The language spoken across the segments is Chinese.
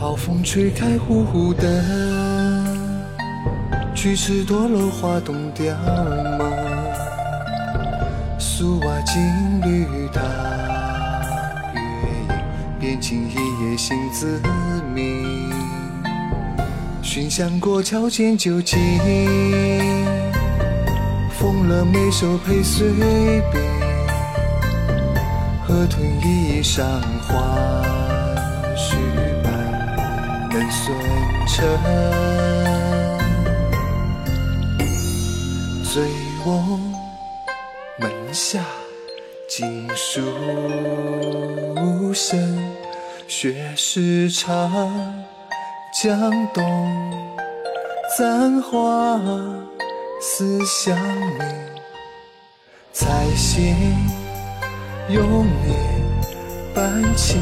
好风吹开呼呼的，菊池堕落花冻凋吗？素瓦金缕大月影，便尽一夜心自明。寻香过桥见酒尽，疯了眉梢配碎冰，河豚衣裳花絮。人孙成，醉卧门下尽书声，雪时长江东，簪花思乡明，采涧永年伴凄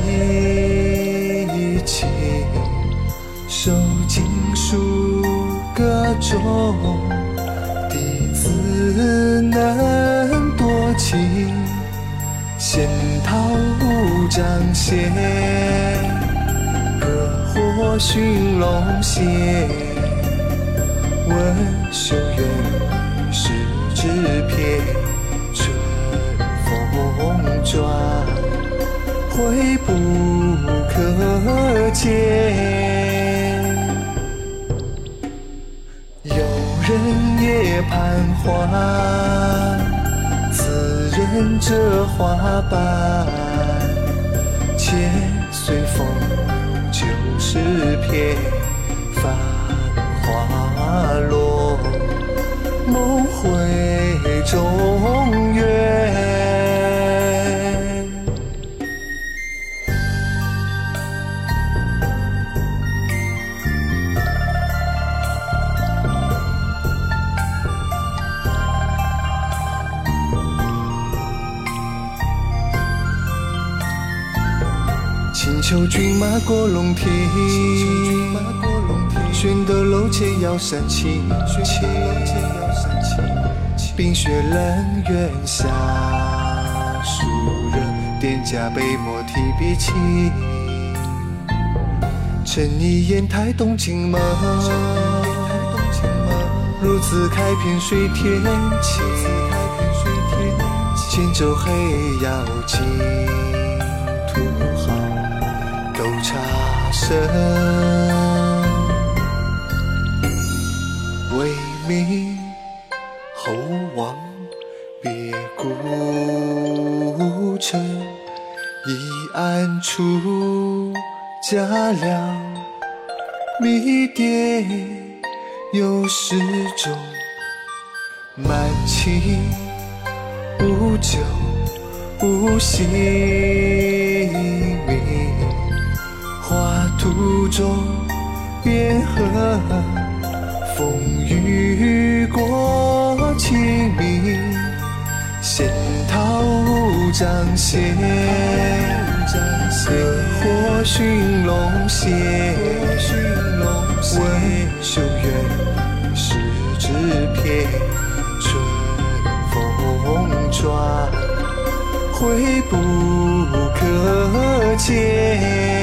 清。受经书歌中，弟子能多情，仙桃掌线，隔火寻龙仙，问修缘是纸片，春风转，回不可见。人也徘徊，自认这花瓣，且随风就是片繁花落，梦回中求骏马过龙庭，寻得楼前摇扇轻，冰雪冷月下，暑热踮甲杯莫提笔轻。趁你烟台动情梦，如此开遍水天晴，千舟黑腰尽。声为民后望别孤城，一暗处家凉，迷迭有始终，满情无酒无姓名。中边河，风雨过清明，仙桃掌线，隔火寻龙血，问修缘是纸片，春风转，回不可见。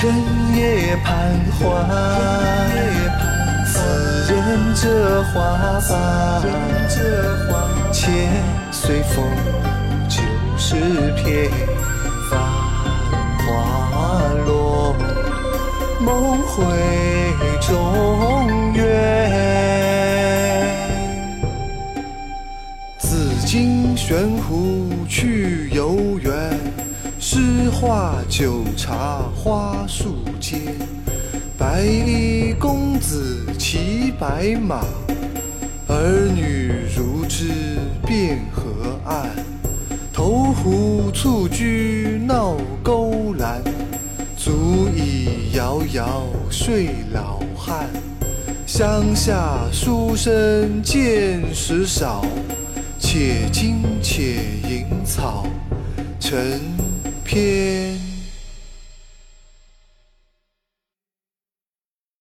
人也攀花，自认这花瓣，且随风就是片繁花落，梦回中原。紫金悬壶去游园。诗画酒茶花树间，白衣公子骑白马，儿女如织遍河岸。投壶蹴鞠闹勾栏，足以摇摇睡老汉。乡下书生见识少，且惊且吟草。成。片。